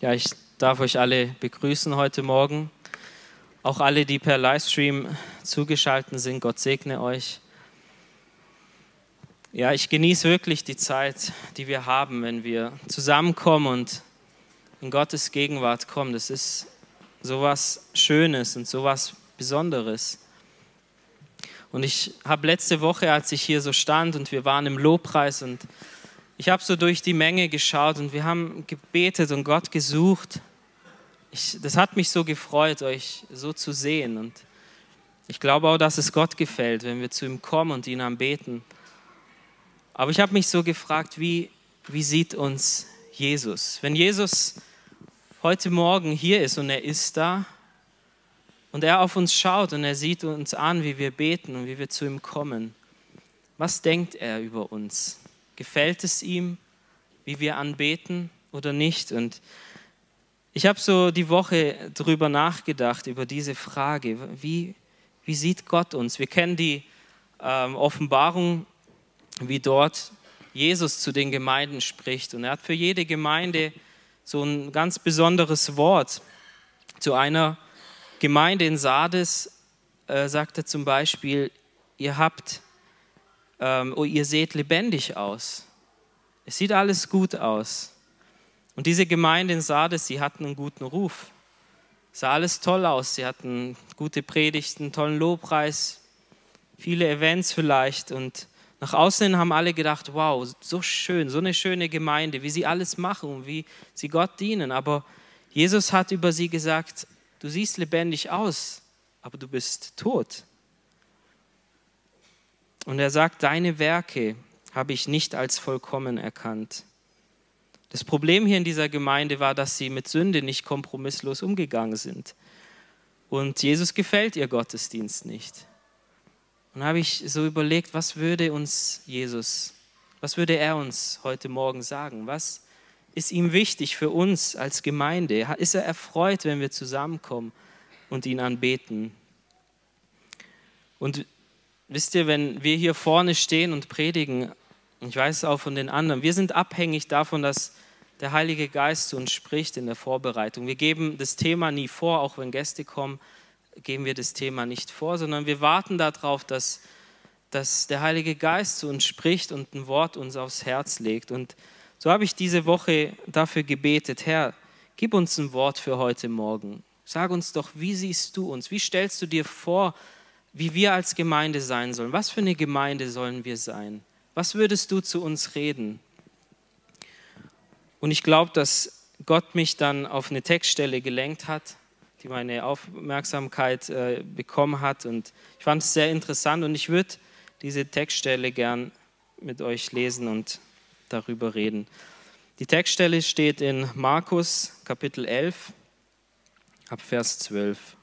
Ja, ich darf euch alle begrüßen heute Morgen. Auch alle, die per Livestream zugeschaltet sind, Gott segne euch. Ja, ich genieße wirklich die Zeit, die wir haben, wenn wir zusammenkommen und in Gottes Gegenwart kommen. Das ist so was Schönes und so was Besonderes. Und ich habe letzte Woche, als ich hier so stand und wir waren im Lobpreis und ich habe so durch die Menge geschaut und wir haben gebetet und Gott gesucht. Ich, das hat mich so gefreut, euch so zu sehen. Und ich glaube auch, dass es Gott gefällt, wenn wir zu ihm kommen und ihn anbeten. Aber ich habe mich so gefragt, wie, wie sieht uns Jesus? Wenn Jesus heute Morgen hier ist und er ist da und er auf uns schaut und er sieht uns an, wie wir beten und wie wir zu ihm kommen, was denkt er über uns? Gefällt es ihm, wie wir anbeten oder nicht? Und ich habe so die Woche darüber nachgedacht, über diese Frage, wie, wie sieht Gott uns? Wir kennen die ähm, Offenbarung, wie dort Jesus zu den Gemeinden spricht. Und er hat für jede Gemeinde so ein ganz besonderes Wort. Zu einer Gemeinde in Sardes äh, sagt er zum Beispiel, ihr habt ähm, oh, ihr seht lebendig aus. Es sieht alles gut aus. Und diese Gemeinde in Sardes, sie hatten einen guten Ruf. Es sah alles toll aus. Sie hatten gute Predigten, tollen Lobpreis, viele Events vielleicht. Und nach außen haben alle gedacht, wow, so schön, so eine schöne Gemeinde, wie sie alles machen und wie sie Gott dienen. Aber Jesus hat über sie gesagt, du siehst lebendig aus, aber du bist tot. Und er sagt, deine Werke habe ich nicht als vollkommen erkannt. Das Problem hier in dieser Gemeinde war, dass sie mit Sünde nicht kompromisslos umgegangen sind. Und Jesus gefällt ihr Gottesdienst nicht. Und habe ich so überlegt, was würde uns Jesus, was würde er uns heute Morgen sagen? Was ist ihm wichtig für uns als Gemeinde? Ist er erfreut, wenn wir zusammenkommen und ihn anbeten? Und wisst ihr, wenn wir hier vorne stehen und predigen, ich weiß es auch von den anderen, wir sind abhängig davon, dass der Heilige Geist zu uns spricht in der Vorbereitung. Wir geben das Thema nie vor, auch wenn Gäste kommen, geben wir das Thema nicht vor, sondern wir warten darauf, dass, dass der Heilige Geist zu uns spricht und ein Wort uns aufs Herz legt. Und so habe ich diese Woche dafür gebetet, Herr, gib uns ein Wort für heute Morgen. Sag uns doch, wie siehst du uns? Wie stellst du dir vor, wie wir als Gemeinde sein sollen. Was für eine Gemeinde sollen wir sein? Was würdest du zu uns reden? Und ich glaube, dass Gott mich dann auf eine Textstelle gelenkt hat, die meine Aufmerksamkeit äh, bekommen hat. Und ich fand es sehr interessant und ich würde diese Textstelle gern mit euch lesen und darüber reden. Die Textstelle steht in Markus Kapitel 11 ab Vers 12.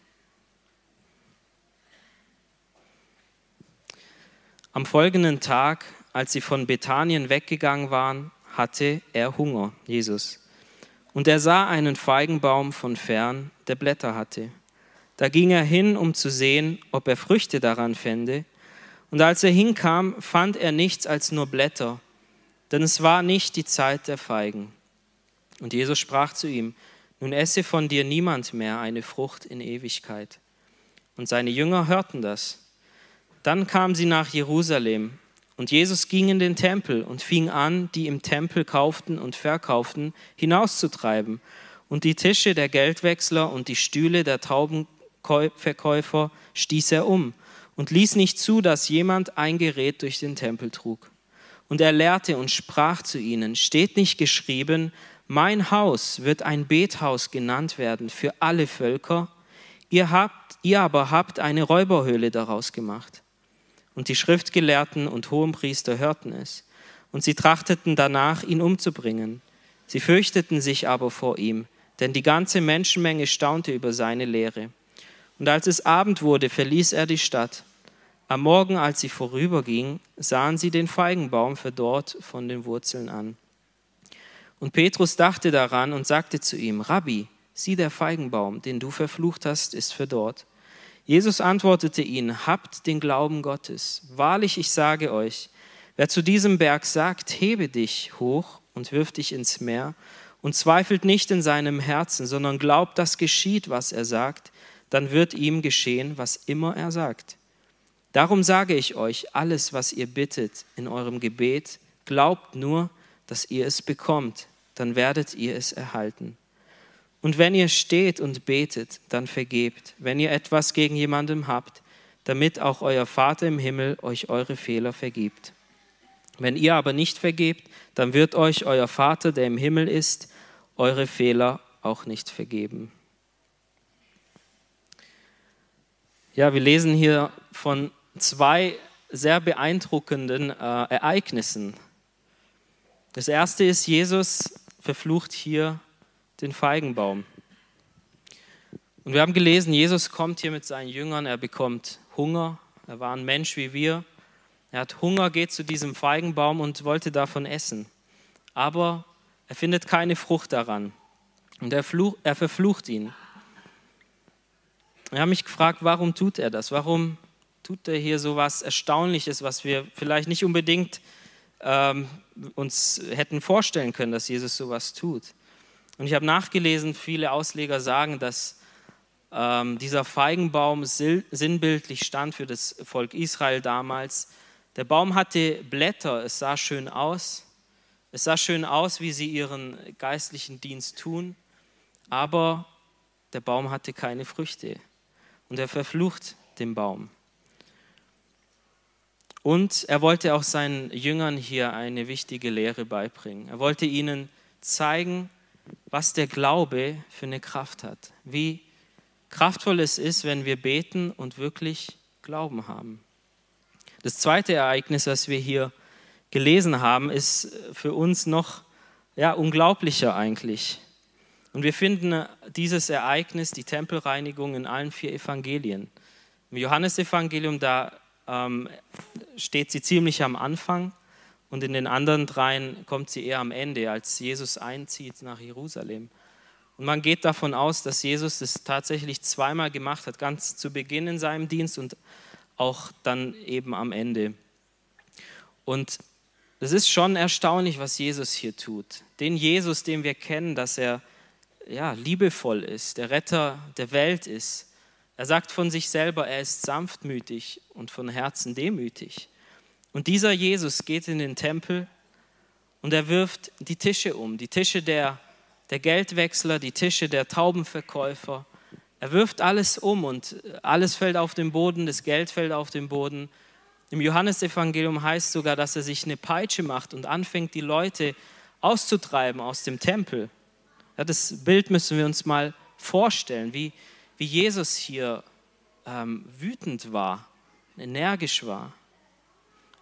Am folgenden Tag, als sie von Bethanien weggegangen waren, hatte er Hunger, Jesus. Und er sah einen Feigenbaum von fern, der Blätter hatte. Da ging er hin, um zu sehen, ob er Früchte daran fände. Und als er hinkam, fand er nichts als nur Blätter, denn es war nicht die Zeit der Feigen. Und Jesus sprach zu ihm, nun esse von dir niemand mehr eine Frucht in Ewigkeit. Und seine Jünger hörten das. Dann kamen sie nach Jerusalem und Jesus ging in den Tempel und fing an, die im Tempel kauften und verkauften, hinauszutreiben. Und die Tische der Geldwechsler und die Stühle der Taubenverkäufer stieß er um und ließ nicht zu, dass jemand ein Gerät durch den Tempel trug. Und er lehrte und sprach zu ihnen, steht nicht geschrieben, mein Haus wird ein Bethaus genannt werden für alle Völker, ihr, habt, ihr aber habt eine Räuberhöhle daraus gemacht. Und die Schriftgelehrten und Hohenpriester hörten es. Und sie trachteten danach, ihn umzubringen. Sie fürchteten sich aber vor ihm, denn die ganze Menschenmenge staunte über seine Lehre. Und als es Abend wurde, verließ er die Stadt. Am Morgen, als sie vorüberging, sahen sie den Feigenbaum verdorrt von den Wurzeln an. Und Petrus dachte daran und sagte zu ihm, Rabbi, sieh der Feigenbaum, den du verflucht hast, ist verdorrt. Jesus antwortete ihnen, habt den Glauben Gottes. Wahrlich, ich sage euch, wer zu diesem Berg sagt, hebe dich hoch und wirf dich ins Meer, und zweifelt nicht in seinem Herzen, sondern glaubt, dass geschieht, was er sagt, dann wird ihm geschehen, was immer er sagt. Darum sage ich euch, alles, was ihr bittet in eurem Gebet, glaubt nur, dass ihr es bekommt, dann werdet ihr es erhalten. Und wenn ihr steht und betet, dann vergebt, wenn ihr etwas gegen jemandem habt, damit auch euer Vater im Himmel euch eure Fehler vergibt. Wenn ihr aber nicht vergebt, dann wird euch euer Vater, der im Himmel ist, eure Fehler auch nicht vergeben. Ja, wir lesen hier von zwei sehr beeindruckenden äh, Ereignissen. Das erste ist, Jesus verflucht hier den Feigenbaum. Und wir haben gelesen, Jesus kommt hier mit seinen Jüngern, er bekommt Hunger, er war ein Mensch wie wir. Er hat Hunger, geht zu diesem Feigenbaum und wollte davon essen. Aber er findet keine Frucht daran. Und er, fluch, er verflucht ihn. Ich habe mich gefragt, warum tut er das? Warum tut er hier so was Erstaunliches, was wir vielleicht nicht unbedingt ähm, uns hätten vorstellen können, dass Jesus sowas tut? Und ich habe nachgelesen, viele Ausleger sagen, dass ähm, dieser Feigenbaum sinnbildlich stand für das Volk Israel damals. Der Baum hatte Blätter, es sah schön aus. Es sah schön aus, wie sie ihren geistlichen Dienst tun, aber der Baum hatte keine Früchte und er verflucht den Baum. Und er wollte auch seinen Jüngern hier eine wichtige Lehre beibringen. Er wollte ihnen zeigen, was der Glaube für eine Kraft hat, wie kraftvoll es ist, wenn wir beten und wirklich Glauben haben. Das zweite Ereignis, das wir hier gelesen haben, ist für uns noch ja, unglaublicher eigentlich. Und wir finden dieses Ereignis, die Tempelreinigung, in allen vier Evangelien. Im Johannesevangelium, da ähm, steht sie ziemlich am Anfang und in den anderen dreien kommt sie eher am Ende, als Jesus einzieht nach Jerusalem. Und man geht davon aus, dass Jesus das tatsächlich zweimal gemacht hat, ganz zu Beginn in seinem Dienst und auch dann eben am Ende. Und es ist schon erstaunlich, was Jesus hier tut. Den Jesus, den wir kennen, dass er ja, liebevoll ist, der Retter der Welt ist. Er sagt von sich selber, er ist sanftmütig und von Herzen demütig. Und dieser Jesus geht in den Tempel und er wirft die Tische um, die Tische der, der Geldwechsler, die Tische der Taubenverkäufer. Er wirft alles um und alles fällt auf den Boden, das Geld fällt auf den Boden. Im Johannesevangelium heißt sogar, dass er sich eine Peitsche macht und anfängt, die Leute auszutreiben aus dem Tempel. Ja, das Bild müssen wir uns mal vorstellen, wie, wie Jesus hier ähm, wütend war, energisch war.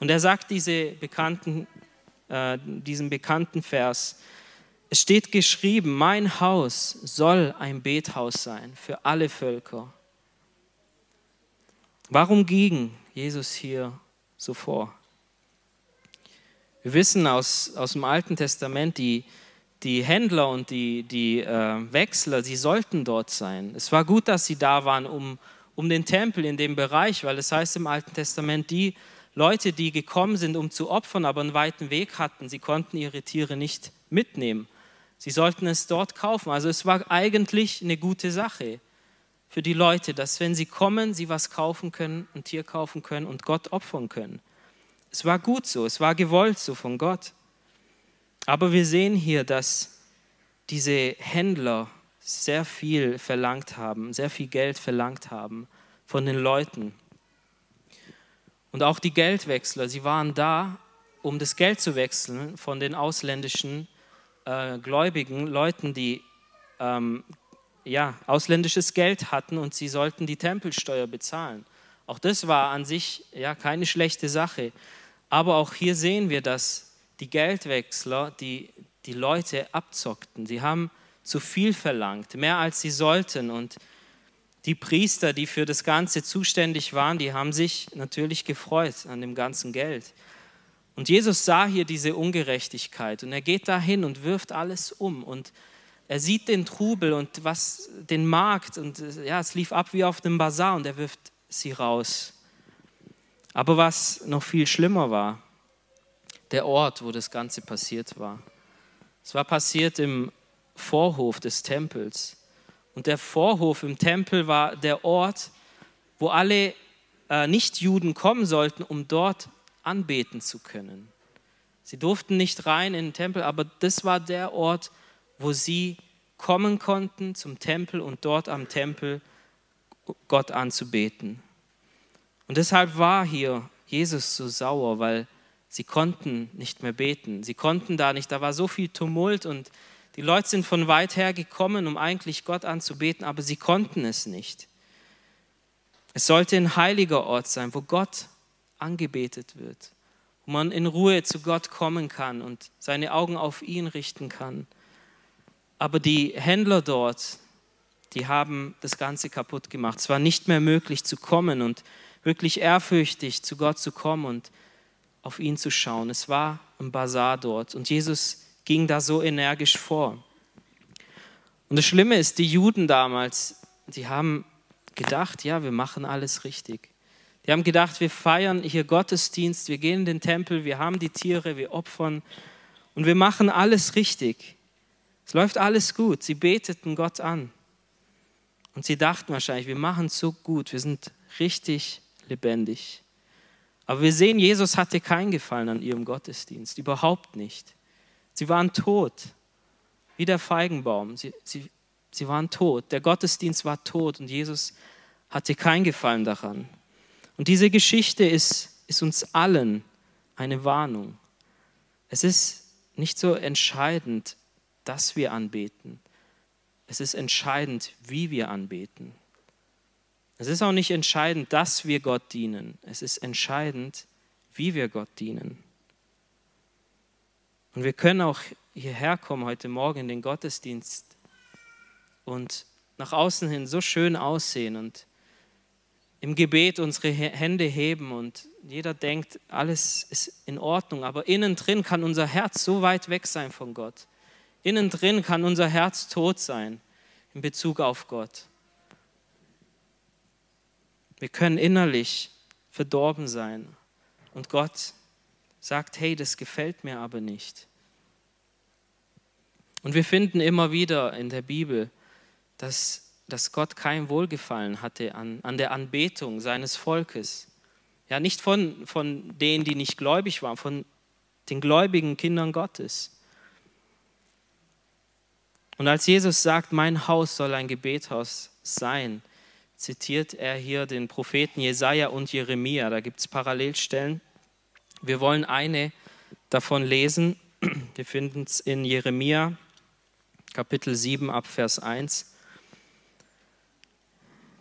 Und er sagt diese bekannten, äh, diesen bekannten Vers, es steht geschrieben, mein Haus soll ein Bethaus sein für alle Völker. Warum ging Jesus hier so vor? Wir wissen aus, aus dem Alten Testament, die, die Händler und die, die äh, Wechsler, sie sollten dort sein. Es war gut, dass sie da waren, um, um den Tempel in dem Bereich, weil es heißt im Alten Testament, die Leute, die gekommen sind, um zu opfern, aber einen weiten Weg hatten, sie konnten ihre Tiere nicht mitnehmen. Sie sollten es dort kaufen. Also es war eigentlich eine gute Sache für die Leute, dass wenn sie kommen, sie was kaufen können, ein Tier kaufen können und Gott opfern können. Es war gut so, es war gewollt so von Gott. Aber wir sehen hier, dass diese Händler sehr viel verlangt haben, sehr viel Geld verlangt haben von den Leuten. Und auch die Geldwechsler, sie waren da, um das Geld zu wechseln von den ausländischen äh, Gläubigen, Leuten, die ähm, ja, ausländisches Geld hatten und sie sollten die Tempelsteuer bezahlen. Auch das war an sich ja keine schlechte Sache. Aber auch hier sehen wir, dass die Geldwechsler die, die Leute abzockten. Sie haben zu viel verlangt, mehr als sie sollten. Und die Priester, die für das Ganze zuständig waren, die haben sich natürlich gefreut an dem ganzen Geld. Und Jesus sah hier diese Ungerechtigkeit und er geht dahin und wirft alles um und er sieht den Trubel und was den Markt und ja, es lief ab wie auf dem Bazar und er wirft sie raus. Aber was noch viel schlimmer war, der Ort, wo das Ganze passiert war. Es war passiert im Vorhof des Tempels. Und der Vorhof im Tempel war der Ort, wo alle äh, Nichtjuden kommen sollten, um dort anbeten zu können. Sie durften nicht rein in den Tempel, aber das war der Ort, wo sie kommen konnten zum Tempel und dort am Tempel Gott anzubeten. Und deshalb war hier Jesus so sauer, weil sie konnten nicht mehr beten. Sie konnten da nicht, da war so viel Tumult und die Leute sind von weit her gekommen, um eigentlich Gott anzubeten, aber sie konnten es nicht. Es sollte ein heiliger Ort sein, wo Gott angebetet wird, wo man in Ruhe zu Gott kommen kann und seine Augen auf ihn richten kann. Aber die Händler dort, die haben das Ganze kaputt gemacht. Es war nicht mehr möglich zu kommen und wirklich ehrfürchtig zu Gott zu kommen und auf ihn zu schauen. Es war ein Bazar dort und Jesus ging da so energisch vor. Und das Schlimme ist, die Juden damals, die haben gedacht, ja, wir machen alles richtig. Die haben gedacht, wir feiern hier Gottesdienst, wir gehen in den Tempel, wir haben die Tiere, wir opfern und wir machen alles richtig. Es läuft alles gut. Sie beteten Gott an. Und sie dachten wahrscheinlich, wir machen es so gut, wir sind richtig lebendig. Aber wir sehen, Jesus hatte keinen Gefallen an ihrem Gottesdienst, überhaupt nicht. Sie waren tot, wie der Feigenbaum. Sie, sie, sie waren tot. Der Gottesdienst war tot und Jesus hatte keinen Gefallen daran. Und diese Geschichte ist, ist uns allen eine Warnung. Es ist nicht so entscheidend, dass wir anbeten. Es ist entscheidend, wie wir anbeten. Es ist auch nicht entscheidend, dass wir Gott dienen. Es ist entscheidend, wie wir Gott dienen. Und wir können auch hierher kommen heute Morgen in den Gottesdienst und nach außen hin so schön aussehen und im Gebet unsere Hände heben und jeder denkt, alles ist in Ordnung, aber innen drin kann unser Herz so weit weg sein von Gott. Innen drin kann unser Herz tot sein in Bezug auf Gott. Wir können innerlich verdorben sein und Gott sagt, hey, das gefällt mir aber nicht. Und wir finden immer wieder in der Bibel, dass, dass Gott kein Wohlgefallen hatte an, an der Anbetung seines Volkes. Ja, nicht von, von denen, die nicht gläubig waren, von den gläubigen Kindern Gottes. Und als Jesus sagt, mein Haus soll ein Gebethaus sein, zitiert er hier den Propheten Jesaja und Jeremia. Da gibt es Parallelstellen. Wir wollen eine davon lesen. Wir finden es in Jeremia, Kapitel 7, ab Vers 1.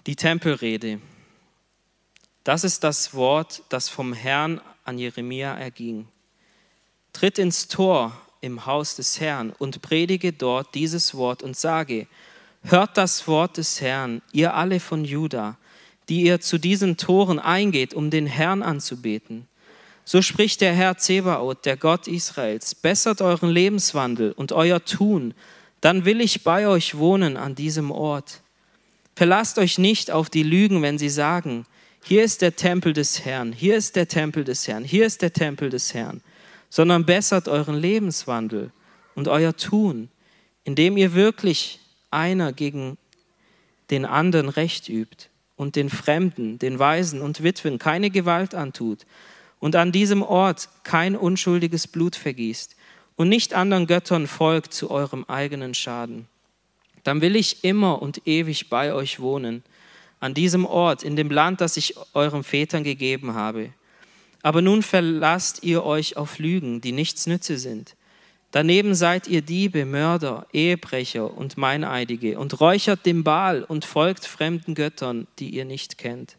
Die Tempelrede. Das ist das Wort, das vom Herrn an Jeremia erging. Tritt ins Tor im Haus des Herrn und predige dort dieses Wort und sage, hört das Wort des Herrn, ihr alle von Juda, die ihr zu diesen Toren eingeht, um den Herrn anzubeten. So spricht der Herr Zebaoth, der Gott Israels, bessert euren Lebenswandel und euer Tun, dann will ich bei euch wohnen an diesem Ort. Verlasst euch nicht auf die Lügen, wenn sie sagen, hier ist der Tempel des Herrn, hier ist der Tempel des Herrn, hier ist der Tempel des Herrn sondern bessert euren Lebenswandel und euer Tun, indem ihr wirklich einer gegen den anderen Recht übt und den Fremden, den Weisen und Witwen keine Gewalt antut und an diesem Ort kein unschuldiges Blut vergießt und nicht anderen Göttern folgt zu eurem eigenen Schaden. Dann will ich immer und ewig bei euch wohnen, an diesem Ort, in dem Land, das ich euren Vätern gegeben habe aber nun verlasst ihr euch auf Lügen, die nichts nütze sind. Daneben seid ihr Diebe, Mörder, Ehebrecher und Meineidige und räuchert dem Baal und folgt fremden Göttern, die ihr nicht kennt.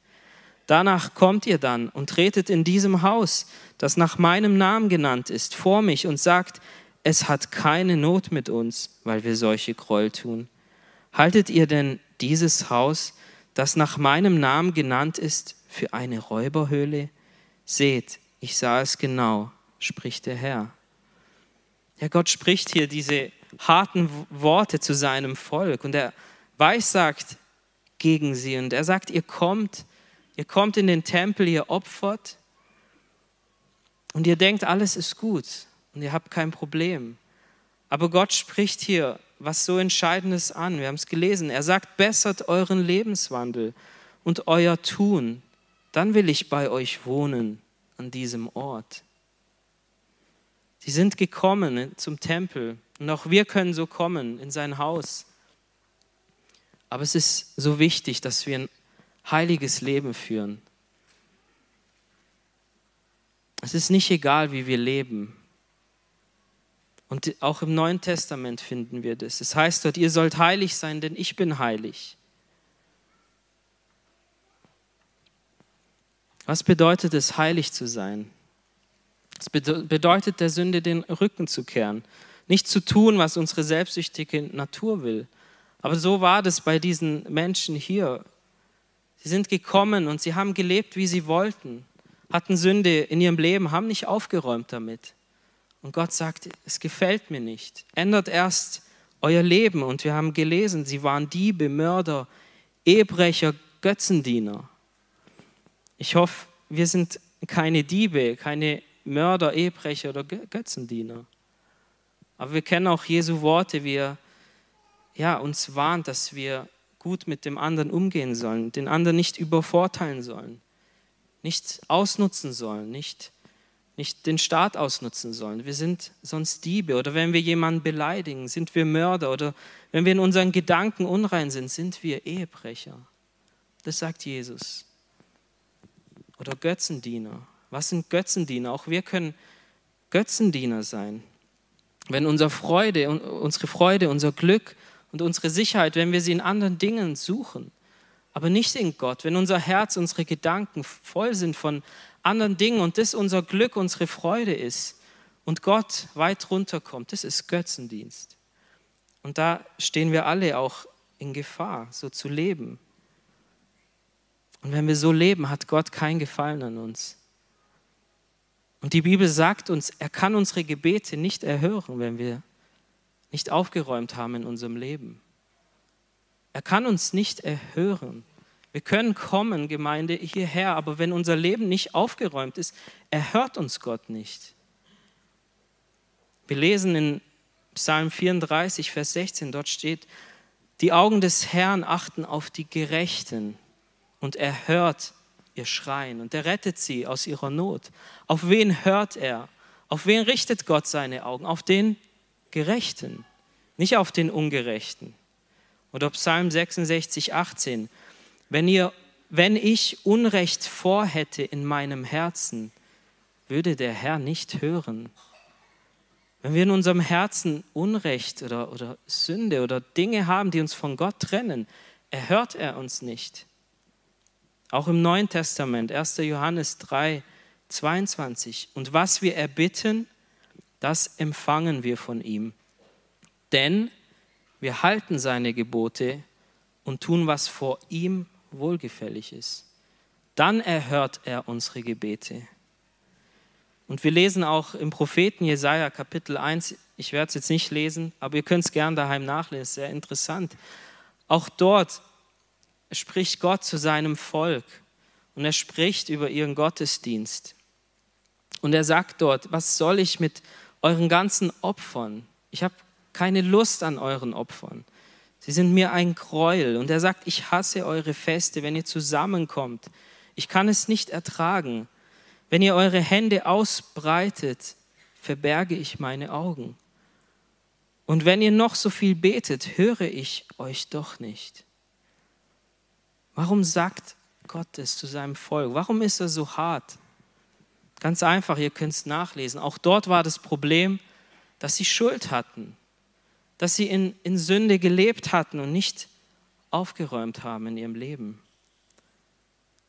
Danach kommt ihr dann und tretet in diesem Haus, das nach meinem Namen genannt ist, vor mich und sagt, es hat keine Not mit uns, weil wir solche Gräuel tun. Haltet ihr denn dieses Haus, das nach meinem Namen genannt ist, für eine Räuberhöhle? Seht, ich sah es genau, spricht der Herr. Ja, Gott spricht hier diese harten Worte zu seinem Volk und er weissagt gegen sie und er sagt, ihr kommt, ihr kommt in den Tempel, ihr opfert und ihr denkt, alles ist gut und ihr habt kein Problem. Aber Gott spricht hier was so Entscheidendes an. Wir haben es gelesen. Er sagt, bessert euren Lebenswandel und euer Tun. Dann will ich bei euch wohnen an diesem Ort. Sie sind gekommen zum Tempel und auch wir können so kommen in sein Haus. Aber es ist so wichtig, dass wir heiliges Leben führen. Es ist nicht egal, wie wir leben. Und auch im Neuen Testament finden wir das. Es heißt dort, ihr sollt heilig sein, denn ich bin heilig. Was bedeutet es, heilig zu sein? Es bedeutet der Sünde den Rücken zu kehren, nicht zu tun, was unsere selbstsüchtige Natur will. Aber so war das bei diesen Menschen hier. Sie sind gekommen und sie haben gelebt, wie sie wollten, hatten Sünde in ihrem Leben, haben nicht aufgeräumt damit. Und Gott sagt, es gefällt mir nicht. Ändert erst euer Leben. Und wir haben gelesen, sie waren Diebe, Mörder, Ehebrecher, Götzendiener. Ich hoffe, wir sind keine Diebe, keine Mörder, Ehebrecher oder Götzendiener. Aber wir kennen auch Jesu Worte, wie er ja, uns warnt, dass wir gut mit dem anderen umgehen sollen, den anderen nicht übervorteilen sollen, nicht ausnutzen sollen, nicht nicht den Staat ausnutzen sollen. Wir sind sonst Diebe oder wenn wir jemanden beleidigen, sind wir Mörder oder wenn wir in unseren Gedanken unrein sind, sind wir Ehebrecher. Das sagt Jesus. Oder Götzendiener. Was sind Götzendiener? Auch wir können Götzendiener sein. Wenn unsere Freude, unsere Freude, unser Glück und unsere Sicherheit, wenn wir sie in anderen Dingen suchen, aber nicht in Gott, wenn unser Herz, unsere Gedanken voll sind von anderen Dingen und das unser Glück, unsere Freude ist und Gott weit runterkommt, das ist Götzendienst. Und da stehen wir alle auch in Gefahr, so zu leben. Und wenn wir so leben, hat Gott kein Gefallen an uns. Und die Bibel sagt uns, er kann unsere Gebete nicht erhören, wenn wir nicht aufgeräumt haben in unserem Leben. Er kann uns nicht erhören. Wir können kommen, Gemeinde, hierher, aber wenn unser Leben nicht aufgeräumt ist, erhört uns Gott nicht. Wir lesen in Psalm 34, Vers 16, dort steht, die Augen des Herrn achten auf die Gerechten und er hört ihr Schreien und er rettet sie aus ihrer Not. Auf wen hört er? Auf wen richtet Gott seine Augen? Auf den Gerechten, nicht auf den Ungerechten. Oder Psalm 66, 18. Wenn, ihr, wenn ich Unrecht vorhätte in meinem Herzen, würde der Herr nicht hören. Wenn wir in unserem Herzen Unrecht oder, oder Sünde oder Dinge haben, die uns von Gott trennen, erhört er uns nicht. Auch im Neuen Testament, 1. Johannes 3, 22. Und was wir erbitten, das empfangen wir von ihm. Denn wir halten seine Gebote und tun, was vor ihm wohlgefällig ist. Dann erhört er unsere Gebete. Und wir lesen auch im Propheten Jesaja Kapitel 1, ich werde es jetzt nicht lesen, aber ihr könnt es gern daheim nachlesen, sehr interessant. Auch dort spricht Gott zu seinem Volk und er spricht über ihren Gottesdienst. Und er sagt dort, was soll ich mit euren ganzen Opfern? Ich habe keine Lust an euren Opfern. Sie sind mir ein Gräuel. Und er sagt, ich hasse eure Feste, wenn ihr zusammenkommt. Ich kann es nicht ertragen. Wenn ihr eure Hände ausbreitet, verberge ich meine Augen. Und wenn ihr noch so viel betet, höre ich euch doch nicht. Warum sagt Gott es zu seinem Volk? Warum ist er so hart? Ganz einfach, ihr könnt es nachlesen. Auch dort war das Problem, dass sie Schuld hatten dass sie in, in Sünde gelebt hatten und nicht aufgeräumt haben in ihrem Leben.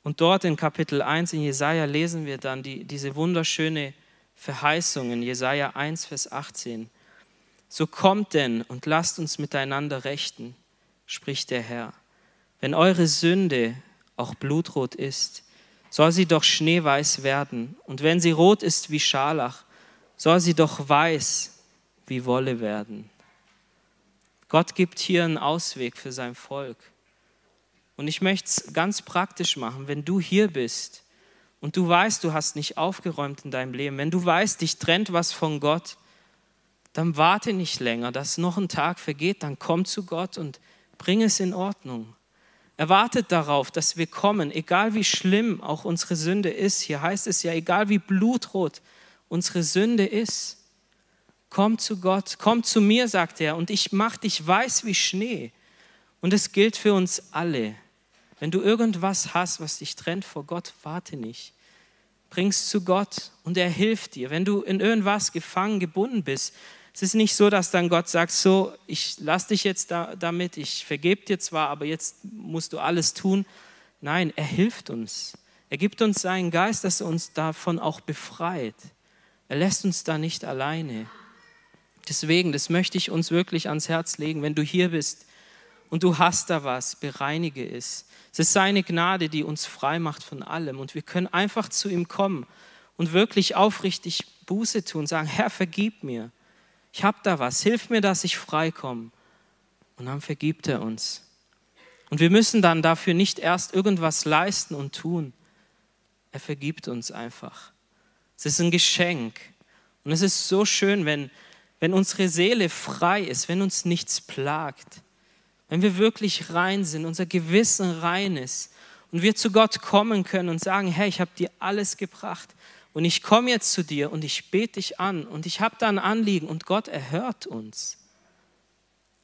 Und dort in Kapitel 1 in Jesaja lesen wir dann die, diese wunderschöne Verheißung in Jesaja 1, Vers 18. So kommt denn und lasst uns miteinander rechten, spricht der Herr. Wenn eure Sünde auch blutrot ist, soll sie doch schneeweiß werden. Und wenn sie rot ist wie Scharlach, soll sie doch weiß wie Wolle werden. Gott gibt hier einen Ausweg für sein Volk. Und ich möchte es ganz praktisch machen, wenn du hier bist und du weißt, du hast nicht aufgeräumt in deinem Leben, wenn du weißt, dich trennt was von Gott, dann warte nicht länger, dass noch ein Tag vergeht, dann komm zu Gott und bring es in Ordnung. Er wartet darauf, dass wir kommen, egal wie schlimm auch unsere Sünde ist. Hier heißt es ja, egal wie blutrot unsere Sünde ist. Komm zu Gott, komm zu mir, sagt er, und ich mach dich weiß wie Schnee. Und es gilt für uns alle. Wenn du irgendwas hast, was dich trennt vor Gott, warte nicht. Bring's zu Gott und er hilft dir. Wenn du in irgendwas gefangen, gebunden bist, es ist nicht so, dass dann Gott sagt, so, ich lass dich jetzt da, damit, ich vergebe dir zwar, aber jetzt musst du alles tun. Nein, er hilft uns. Er gibt uns seinen Geist, dass er uns davon auch befreit. Er lässt uns da nicht alleine. Deswegen, das möchte ich uns wirklich ans Herz legen, wenn du hier bist und du hast da was, bereinige es. Es ist seine Gnade, die uns frei macht von allem und wir können einfach zu ihm kommen und wirklich aufrichtig Buße tun, sagen, Herr, vergib mir ich habe da was, hilf mir, dass ich frei komme. Und dann vergibt er uns. Und wir müssen dann dafür nicht erst irgendwas leisten und tun. Er vergibt uns einfach. Es ist ein Geschenk. Und es ist so schön, wenn, wenn unsere Seele frei ist, wenn uns nichts plagt, wenn wir wirklich rein sind, unser Gewissen rein ist und wir zu Gott kommen können und sagen, hey, ich habe dir alles gebracht. Und ich komme jetzt zu dir und ich bete dich an und ich habe da ein Anliegen und Gott erhört uns.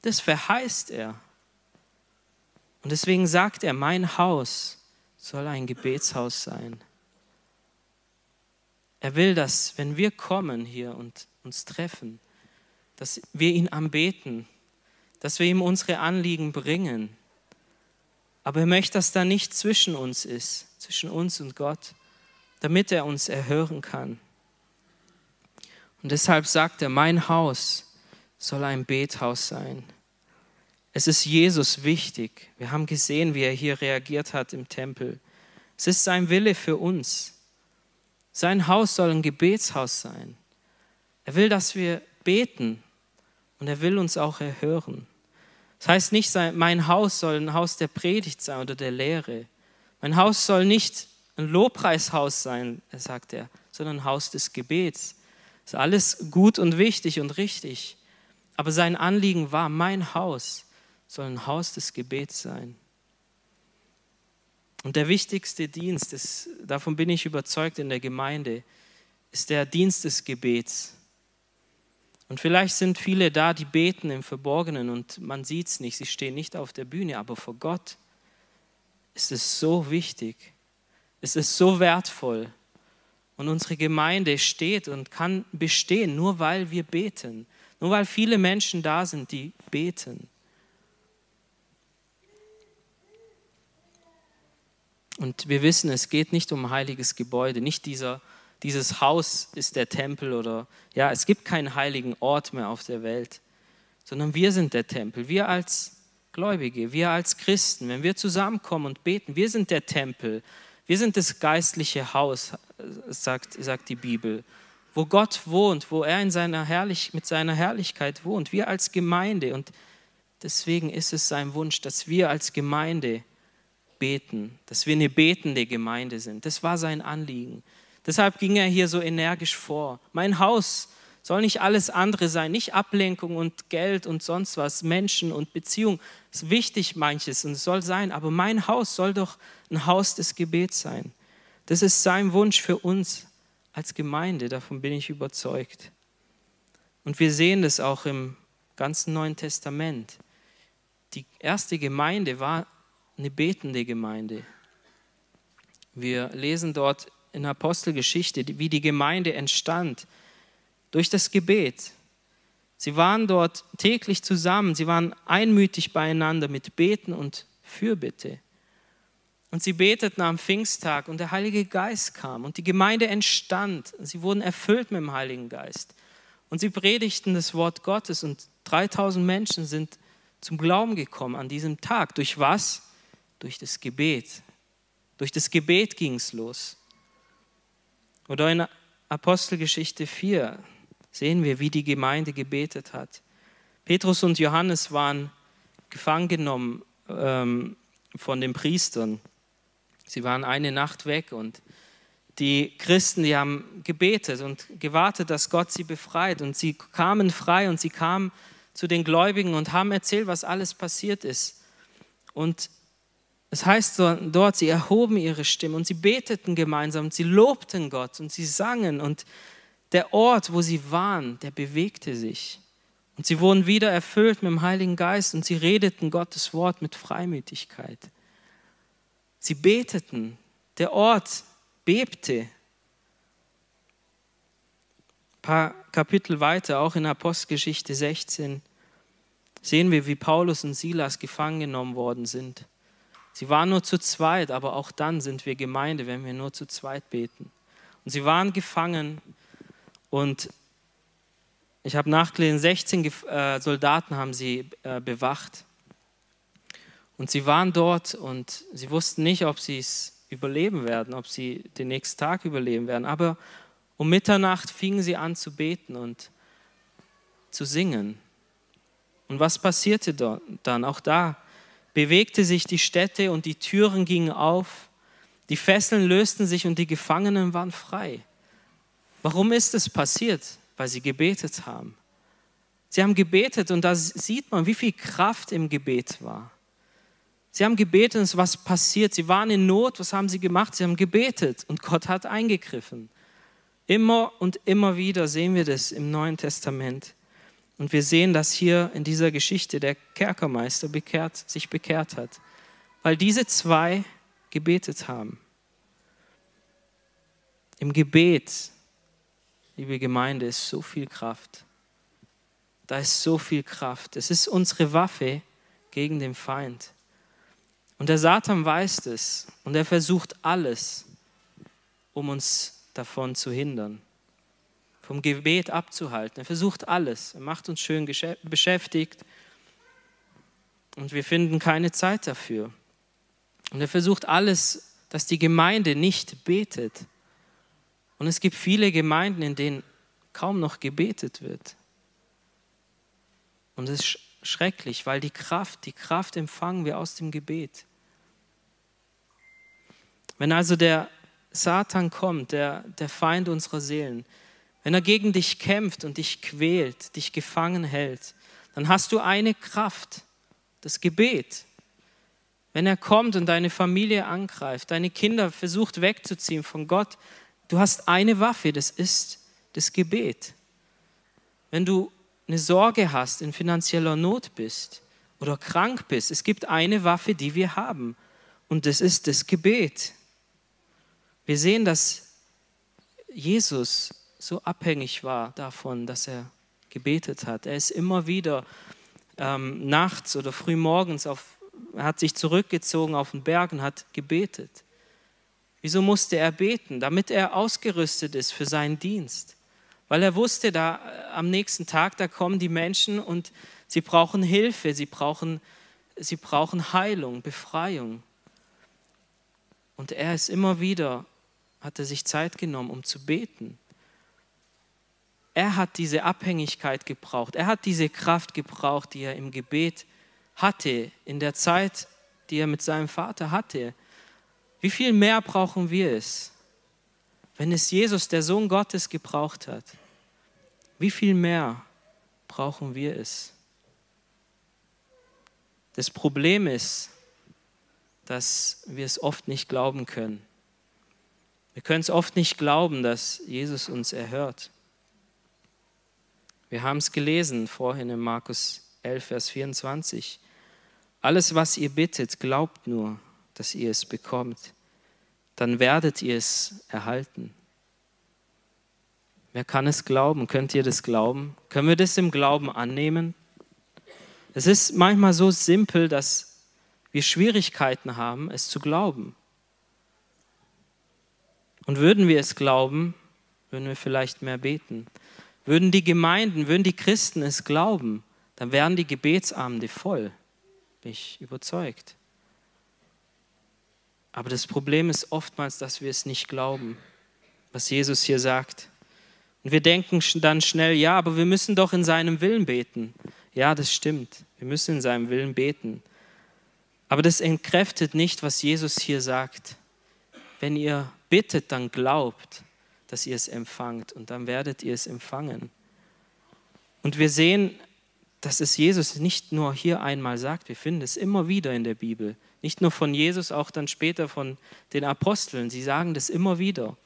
Das verheißt er. Und deswegen sagt er, mein Haus soll ein Gebetshaus sein. Er will, dass wenn wir kommen hier und uns treffen, dass wir ihn anbeten, dass wir ihm unsere Anliegen bringen. Aber er möchte, dass da nicht zwischen uns ist, zwischen uns und Gott, damit er uns erhören kann. Und deshalb sagt er, mein Haus soll ein Bethaus sein. Es ist Jesus wichtig. Wir haben gesehen, wie er hier reagiert hat im Tempel. Es ist sein Wille für uns. Sein Haus soll ein Gebetshaus sein. Er will, dass wir beten und er will uns auch erhören. Das heißt nicht, mein Haus soll ein Haus der Predigt sein oder der Lehre. Mein Haus soll nicht ein Lobpreishaus sein, sagt er, sondern ein Haus des Gebets. Das ist alles gut und wichtig und richtig. Aber sein Anliegen war, mein Haus soll ein Haus des Gebets sein. Und der wichtigste Dienst, das, davon bin ich überzeugt in der Gemeinde, ist der Dienst des Gebets. Und vielleicht sind viele da, die beten im Verborgenen und man sieht es nicht, sie stehen nicht auf der Bühne, aber vor Gott ist es so wichtig, es ist so wertvoll. Und unsere Gemeinde steht und kann bestehen, nur weil wir beten. Nur weil viele Menschen da sind, die beten. Und wir wissen, es geht nicht um ein heiliges Gebäude, nicht dieser, dieses Haus ist der Tempel oder ja, es gibt keinen heiligen Ort mehr auf der Welt, sondern wir sind der Tempel. Wir als Gläubige, wir als Christen, wenn wir zusammenkommen und beten, wir sind der Tempel. Wir sind das geistliche Haus, sagt, sagt die Bibel, wo Gott wohnt, wo er in seiner Herrlich, mit seiner Herrlichkeit wohnt. Wir als Gemeinde. Und deswegen ist es sein Wunsch, dass wir als Gemeinde beten, dass wir eine betende Gemeinde sind. Das war sein Anliegen. Deshalb ging er hier so energisch vor. Mein Haus soll nicht alles andere sein, nicht Ablenkung und Geld und sonst was, Menschen und Beziehung. Ist wichtig manches und es soll sein, aber mein Haus soll doch ein Haus des Gebets sein. Das ist sein Wunsch für uns als Gemeinde, davon bin ich überzeugt. Und wir sehen das auch im ganzen Neuen Testament. Die erste Gemeinde war eine betende Gemeinde. Wir lesen dort in Apostelgeschichte, wie die Gemeinde entstand durch das Gebet. Sie waren dort täglich zusammen, sie waren einmütig beieinander mit Beten und Fürbitte. Und sie beteten am Pfingsttag und der Heilige Geist kam und die Gemeinde entstand. Sie wurden erfüllt mit dem Heiligen Geist. Und sie predigten das Wort Gottes und 3000 Menschen sind zum Glauben gekommen an diesem Tag. Durch was? Durch das Gebet. Durch das Gebet ging es los. Oder in Apostelgeschichte 4, sehen wir, wie die Gemeinde gebetet hat. Petrus und Johannes waren gefangen genommen ähm, von den Priestern. Sie waren eine Nacht weg und die Christen, die haben gebetet und gewartet, dass Gott sie befreit. Und sie kamen frei und sie kamen zu den Gläubigen und haben erzählt, was alles passiert ist. Und es heißt dort, sie erhoben ihre Stimme und sie beteten gemeinsam und sie lobten Gott und sie sangen und der Ort, wo sie waren, der bewegte sich. Und sie wurden wieder erfüllt mit dem Heiligen Geist und sie redeten Gottes Wort mit Freimütigkeit. Sie beteten, der Ort bebte. Ein paar Kapitel weiter, auch in Apostelgeschichte 16, sehen wir, wie Paulus und Silas gefangen genommen worden sind. Sie waren nur zu zweit, aber auch dann sind wir Gemeinde, wenn wir nur zu zweit beten. Und sie waren gefangen und ich habe nachgelesen, 16 äh, Soldaten haben sie äh, bewacht. Und sie waren dort und sie wussten nicht, ob sie es überleben werden, ob sie den nächsten Tag überleben werden. Aber um Mitternacht fingen sie an zu beten und zu singen. Und was passierte dann? Auch da bewegte sich die Stätte und die Türen gingen auf, die Fesseln lösten sich und die Gefangenen waren frei. Warum ist es passiert? Weil sie gebetet haben. Sie haben gebetet und da sieht man, wie viel Kraft im Gebet war. Sie haben gebetet und es ist was passiert. Sie waren in Not. Was haben sie gemacht? Sie haben gebetet und Gott hat eingegriffen. Immer und immer wieder sehen wir das im Neuen Testament. Und wir sehen, dass hier in dieser Geschichte der Kerkermeister bekehrt, sich bekehrt hat, weil diese zwei gebetet haben. Im Gebet, liebe Gemeinde, ist so viel Kraft. Da ist so viel Kraft. Es ist unsere Waffe gegen den Feind. Und der Satan weiß es und er versucht alles, um uns davon zu hindern vom Gebet abzuhalten. Er versucht alles. Er macht uns schön beschäftigt und wir finden keine Zeit dafür. Und er versucht alles, dass die Gemeinde nicht betet. Und es gibt viele Gemeinden, in denen kaum noch gebetet wird. Und es ist schrecklich, weil die Kraft, die Kraft empfangen wir aus dem Gebet. Wenn also der Satan kommt, der, der Feind unserer Seelen, wenn er gegen dich kämpft und dich quält, dich gefangen hält, dann hast du eine Kraft, das Gebet. Wenn er kommt und deine Familie angreift, deine Kinder versucht wegzuziehen von Gott, du hast eine Waffe, das ist das Gebet. Wenn du eine Sorge hast, in finanzieller Not bist oder krank bist, es gibt eine Waffe, die wir haben und das ist das Gebet. Wir sehen, dass Jesus so abhängig war davon, dass er gebetet hat. Er ist immer wieder ähm, nachts oder frühmorgens auf, hat sich zurückgezogen auf den Berg und hat gebetet. Wieso musste er beten? Damit er ausgerüstet ist für seinen Dienst. Weil er wusste, da äh, am nächsten Tag, da kommen die Menschen und sie brauchen Hilfe, sie brauchen, sie brauchen Heilung, Befreiung. Und er ist immer wieder, hat er sich Zeit genommen, um zu beten. Er hat diese Abhängigkeit gebraucht. Er hat diese Kraft gebraucht, die er im Gebet hatte, in der Zeit, die er mit seinem Vater hatte. Wie viel mehr brauchen wir es, wenn es Jesus, der Sohn Gottes, gebraucht hat? Wie viel mehr brauchen wir es? Das Problem ist, dass wir es oft nicht glauben können. Wir können es oft nicht glauben, dass Jesus uns erhört. Wir haben es gelesen vorhin in Markus 11, Vers 24. Alles, was ihr bittet, glaubt nur, dass ihr es bekommt. Dann werdet ihr es erhalten. Wer kann es glauben? Könnt ihr das glauben? Können wir das im Glauben annehmen? Es ist manchmal so simpel, dass wir Schwierigkeiten haben, es zu glauben. Und würden wir es glauben, würden wir vielleicht mehr beten. Würden die Gemeinden, würden die Christen es glauben, dann wären die Gebetsabende voll. Bin ich überzeugt. Aber das Problem ist oftmals, dass wir es nicht glauben, was Jesus hier sagt. Und wir denken dann schnell, ja, aber wir müssen doch in seinem Willen beten. Ja, das stimmt. Wir müssen in seinem Willen beten. Aber das entkräftet nicht, was Jesus hier sagt. Wenn ihr bittet, dann glaubt, dass ihr es empfangt und dann werdet ihr es empfangen. Und wir sehen, dass es Jesus nicht nur hier einmal sagt, wir finden es immer wieder in der Bibel. Nicht nur von Jesus, auch dann später von den Aposteln. Sie sagen das immer wieder.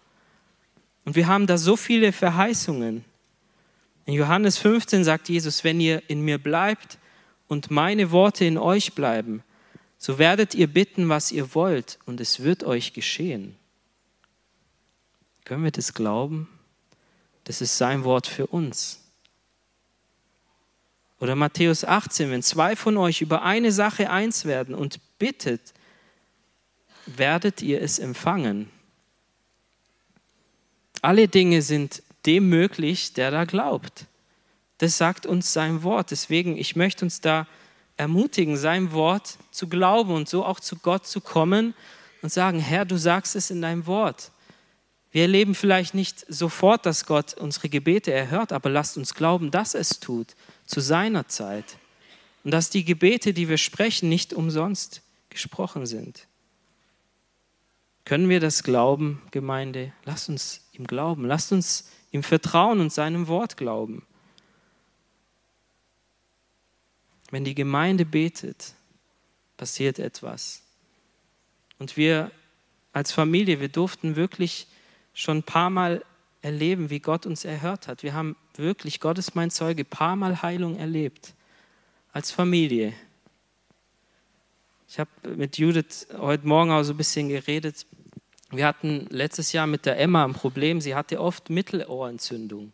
Und wir haben da so viele Verheißungen. In Johannes 15 sagt Jesus, wenn ihr in mir bleibt und meine Worte in euch bleiben, so werdet ihr bitten, was ihr wollt, und es wird euch geschehen. Können wir das glauben? Das ist sein Wort für uns. Oder Matthäus 18, wenn zwei von euch über eine Sache eins werden und bittet, werdet ihr es empfangen. Alle Dinge sind dem möglich, der da glaubt. Das sagt uns sein Wort. Deswegen, ich möchte uns da ermutigen, sein Wort zu glauben und so auch zu Gott zu kommen und sagen, Herr, du sagst es in deinem Wort. Wir erleben vielleicht nicht sofort, dass Gott unsere Gebete erhört, aber lasst uns glauben, dass es tut, zu seiner Zeit. Und dass die Gebete, die wir sprechen, nicht umsonst gesprochen sind. Können wir das glauben, Gemeinde? Lasst uns ihm glauben, lasst uns ihm vertrauen und seinem Wort glauben. Wenn die Gemeinde betet, passiert etwas. Und wir als Familie, wir durften wirklich schon ein paar Mal erleben, wie Gott uns erhört hat. Wir haben wirklich, Gott ist mein Zeuge, ein paar Mal Heilung erlebt. Als Familie. Ich habe mit Judith heute Morgen auch so ein bisschen geredet. Wir hatten letztes Jahr mit der Emma ein Problem. Sie hatte oft Mittelohrentzündung.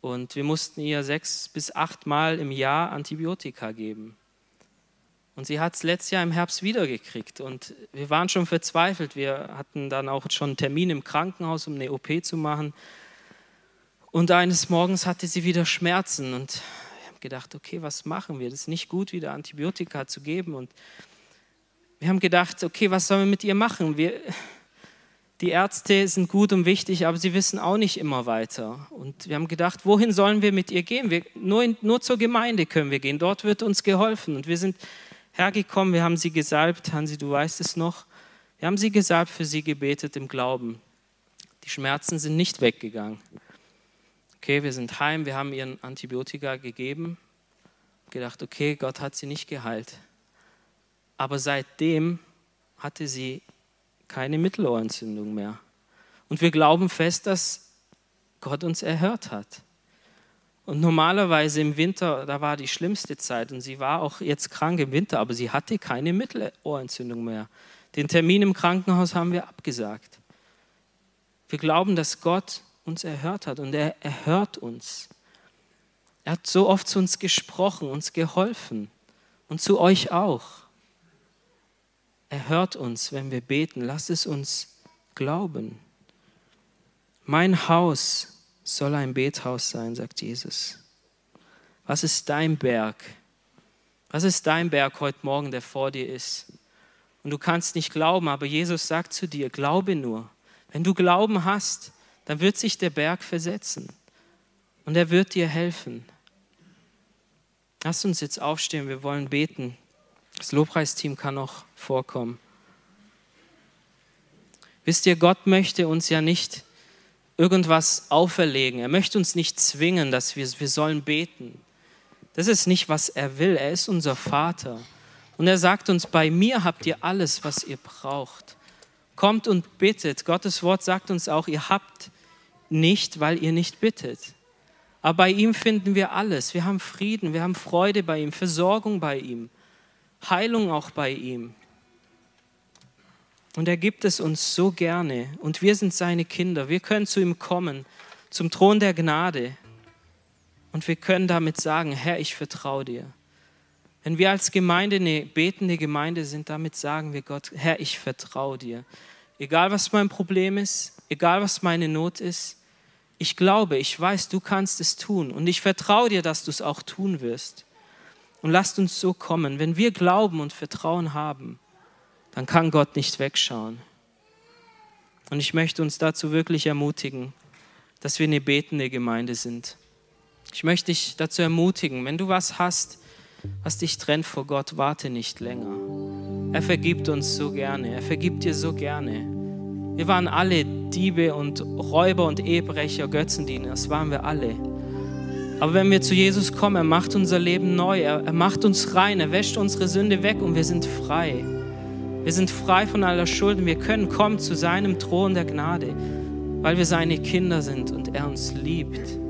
Und wir mussten ihr sechs bis acht Mal im Jahr Antibiotika geben. Und sie hat es letztes Jahr im Herbst wiedergekriegt. Und wir waren schon verzweifelt. Wir hatten dann auch schon einen Termin im Krankenhaus, um eine OP zu machen. Und eines Morgens hatte sie wieder Schmerzen. Und gedacht, okay, was machen wir? Das ist nicht gut, wieder Antibiotika zu geben. Und wir haben gedacht, okay, was sollen wir mit ihr machen? Wir, die Ärzte sind gut und wichtig, aber sie wissen auch nicht immer weiter. Und wir haben gedacht, wohin sollen wir mit ihr gehen? Wir, nur, in, nur zur Gemeinde können wir gehen. Dort wird uns geholfen. Und wir sind hergekommen, wir haben sie gesalbt. Hansi, du weißt es noch. Wir haben sie gesalbt, für sie gebetet im Glauben. Die Schmerzen sind nicht weggegangen. Okay, wir sind heim, wir haben ihren Antibiotika gegeben. Gedacht, okay, Gott hat sie nicht geheilt. Aber seitdem hatte sie keine Mittelohrentzündung mehr. Und wir glauben fest, dass Gott uns erhört hat. Und normalerweise im Winter, da war die schlimmste Zeit und sie war auch jetzt krank im Winter, aber sie hatte keine Mittelohrentzündung mehr. Den Termin im Krankenhaus haben wir abgesagt. Wir glauben, dass Gott uns erhört hat und er erhört uns. Er hat so oft zu uns gesprochen, uns geholfen und zu euch auch. Er hört uns, wenn wir beten. Lass es uns glauben. Mein Haus soll ein Bethaus sein, sagt Jesus. Was ist dein Berg? Was ist dein Berg heute Morgen, der vor dir ist? Und du kannst nicht glauben, aber Jesus sagt zu dir, glaube nur. Wenn du Glauben hast, dann wird sich der Berg versetzen und er wird dir helfen. Lass uns jetzt aufstehen, wir wollen beten. Das Lobpreisteam kann noch vorkommen. Wisst ihr, Gott möchte uns ja nicht irgendwas auferlegen. Er möchte uns nicht zwingen, dass wir, wir sollen beten. Das ist nicht, was er will. Er ist unser Vater. Und er sagt uns, bei mir habt ihr alles, was ihr braucht. Kommt und bittet. Gottes Wort sagt uns auch, ihr habt nicht, weil ihr nicht bittet. Aber bei ihm finden wir alles. Wir haben Frieden, wir haben Freude bei ihm, Versorgung bei ihm. Heilung auch bei ihm. Und er gibt es uns so gerne. Und wir sind seine Kinder. Wir können zu ihm kommen, zum Thron der Gnade. Und wir können damit sagen, Herr, ich vertraue dir. Wenn wir als Gemeinde eine betende Gemeinde sind, damit sagen wir Gott, Herr, ich vertraue dir. Egal was mein Problem ist, egal was meine Not ist, ich glaube, ich weiß, du kannst es tun. Und ich vertraue dir, dass du es auch tun wirst. Und lasst uns so kommen. Wenn wir Glauben und Vertrauen haben, dann kann Gott nicht wegschauen. Und ich möchte uns dazu wirklich ermutigen, dass wir eine betende Gemeinde sind. Ich möchte dich dazu ermutigen, wenn du was hast, was dich trennt vor Gott, warte nicht länger. Er vergibt uns so gerne, er vergibt dir so gerne. Wir waren alle Diebe und Räuber und Ehebrecher, Götzendiener. Das waren wir alle. Aber wenn wir zu Jesus kommen, er macht unser Leben neu, er, er macht uns rein, er wäscht unsere Sünde weg und wir sind frei. Wir sind frei von aller Schuld und wir können kommen zu seinem Thron der Gnade, weil wir seine Kinder sind und er uns liebt.